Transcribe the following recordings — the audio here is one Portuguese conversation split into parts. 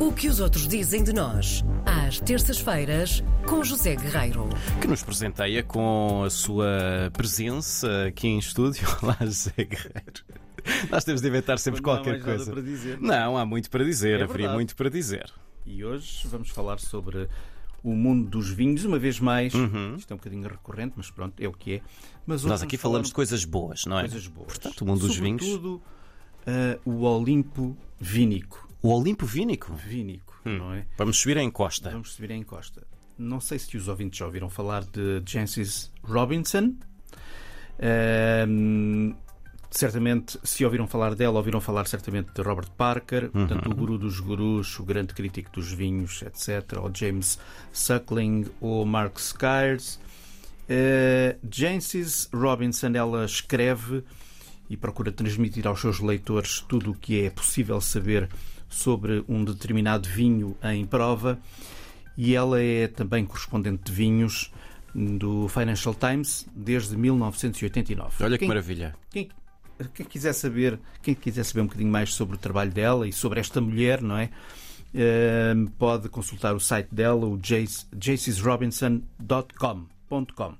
O que os outros dizem de nós, às terças-feiras, com José Guerreiro. Que nos presenteia com a sua presença aqui em estúdio. Olá, José Guerreiro. Nós temos de inventar sempre Não há qualquer mais nada coisa. para dizer. Não, há muito para dizer, É haveria verdade. muito para dizer. E hoje vamos falar sobre o mundo dos vinhos, uma vez mais. Isto é um bocadinho recorrente, mas pronto, é o que é. Mas hoje Nós aqui falamos de coisas boas, não é? coisas boas. Portanto, o mundo dos vinhos. Sobretudo, ah, o Olimpo Vínico. O Olimpo Vínico. Vínico, Hum. não é? Vamos subir em encosta. Vamos subir em Costa. Não sei se os ouvintes já ouviram falar de Jancis Robinson. Ahm, certamente, se ouviram falar dela, ouviram falar certamente de Robert Parker, portanto, o guru dos gurus, o grande crítico dos vinhos, etc. Ou James Suckling ou Mark Skyres. Uh, Jancis Robinson, ela escreve e procura transmitir aos seus leitores tudo o que é possível saber sobre um determinado vinho em prova. E ela é também correspondente de vinhos do Financial Times desde 1989. Olha que Quem- maravilha. quem, quem quiser saber, quem quiser saber um bocadinho mais sobre o trabalho dela e sobre esta mulher, não é? Eh, pode consultar o site dela, o jacesrobinson.com.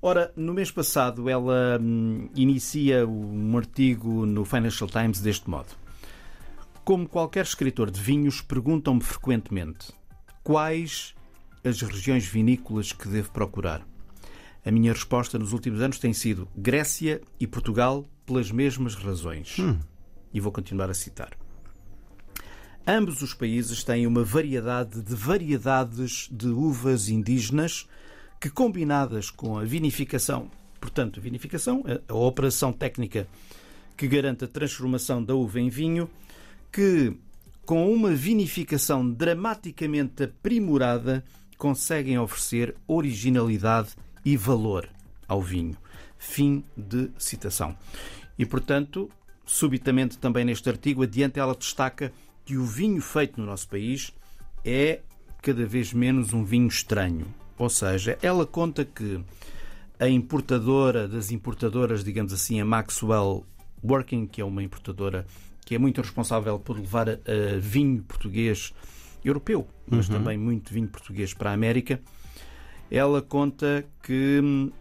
Ora, no mês passado ela hum, inicia um artigo no Financial Times deste modo. Como qualquer escritor de vinhos, perguntam-me frequentemente quais as regiões vinícolas que devo procurar. A minha resposta nos últimos anos tem sido Grécia e Portugal pelas mesmas razões. E vou continuar a citar. Ambos os países têm uma variedade de variedades de uvas indígenas que, combinadas com a vinificação, portanto, a vinificação, a, a operação técnica que garante a transformação da uva em vinho, que, com uma vinificação dramaticamente aprimorada, conseguem oferecer originalidade e valor ao vinho. Fim de citação. E, portanto, subitamente também neste artigo, adiante ela destaca que o vinho feito no nosso país é cada vez menos um vinho estranho. Ou seja, ela conta que a importadora das importadoras, digamos assim, a Maxwell Working, que é uma importadora que é muito responsável por levar a vinho português europeu, mas também muito vinho português para a América, ela conta que hum,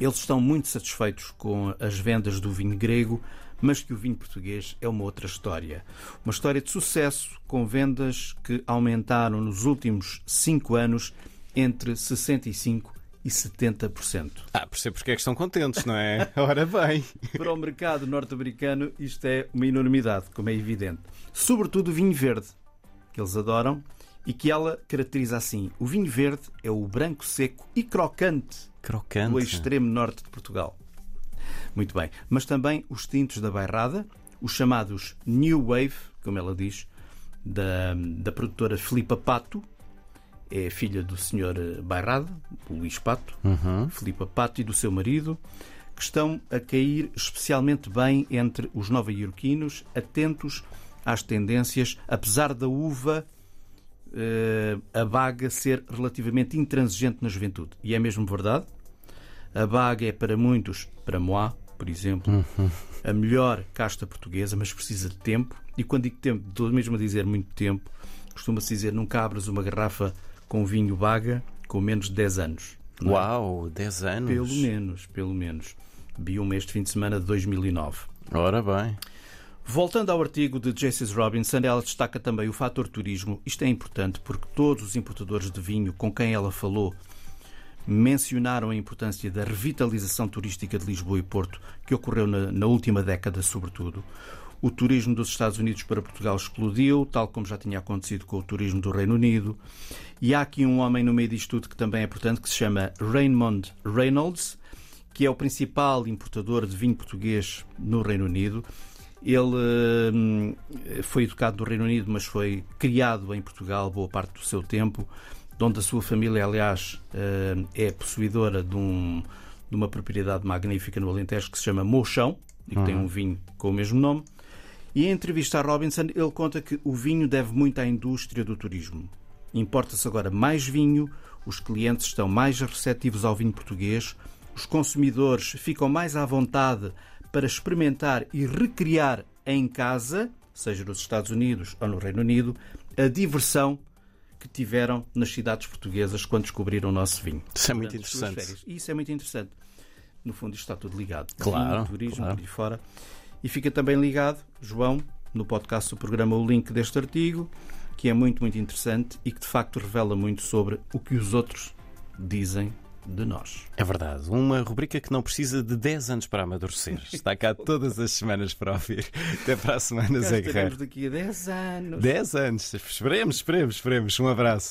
eles estão muito satisfeitos com as vendas do vinho grego, mas que o vinho português é uma outra história. Uma história de sucesso com vendas que aumentaram nos últimos cinco anos entre 65% e 70%. Ah, percebo porque é que estão contentes, não é? Ora bem. Para o mercado norte-americano, isto é uma enormidade, como é evidente. Sobretudo o vinho verde, que eles adoram e que ela caracteriza assim: o vinho verde é o branco seco e crocante Crocante. do extremo norte de Portugal. Muito bem. Mas também os tintos da Bairrada, os chamados New Wave, como ela diz, da, da produtora Filipa Pato, é filha do Sr. Bairrada, do Luís Pato, Filipa Pato e do seu marido, que estão a cair especialmente bem entre os nova-iorquinos, atentos às tendências, apesar da uva eh, a baga ser relativamente intransigente na juventude. E é mesmo verdade. A baga é para muitos, para moi, por exemplo, a melhor casta portuguesa, mas precisa de tempo. E quando digo tempo, estou mesmo a dizer muito tempo, costuma-se dizer nunca abras uma garrafa com vinho baga com menos de 10 anos. é? Uau, 10 anos. Pelo menos, pelo menos. Vi uma este fim de semana de 2009. Ora bem. Voltando ao artigo de Jaces Robinson, ela destaca também o fator turismo. Isto é importante porque todos os importadores de vinho com quem ela falou mencionaram a importância da revitalização turística de Lisboa e Porto, que ocorreu na, na última década, sobretudo. O turismo dos Estados Unidos para Portugal explodiu, tal como já tinha acontecido com o turismo do Reino Unido. E há aqui um homem no meio disto tudo que também é importante, que se chama Raymond Reynolds, que é o principal importador de vinho português no Reino Unido. Ele hum, foi educado no Reino Unido, mas foi criado em Portugal boa parte do seu tempo, de onde a sua família, aliás, hum, é possuidora de, um- de uma propriedade magnífica no Alentejo que se chama Mochão e que tem um vinho com o mesmo nome. E em entrevista a Robinson, ele conta que o vinho deve muito à indústria do turismo. Importa-se agora mais vinho, os clientes estão mais receptivos ao vinho português, os consumidores ficam mais à vontade para experimentar e recriar em casa seja nos Estados Unidos ou no Reino Unido, a diversão que tiveram nas cidades portuguesas quando descobriram o nosso vinho. Isso é muito interessante. E isso é muito interessante. No fundo, isto está tudo ligado. Claro, Vinho, turismo, claro. por aí fora. E fica também ligado, João, no podcast do programa, o link deste artigo, que é muito, muito interessante e que de facto revela muito sobre o que os outros dizem de nós. É verdade. Uma rubrica que não precisa de 10 anos para amadurecer. Está cá todas as semanas para ouvir. Até para a semana, Zé Guerreiro. daqui a 10 anos. 10 anos. Esperemos, esperemos, esperemos. Um abraço.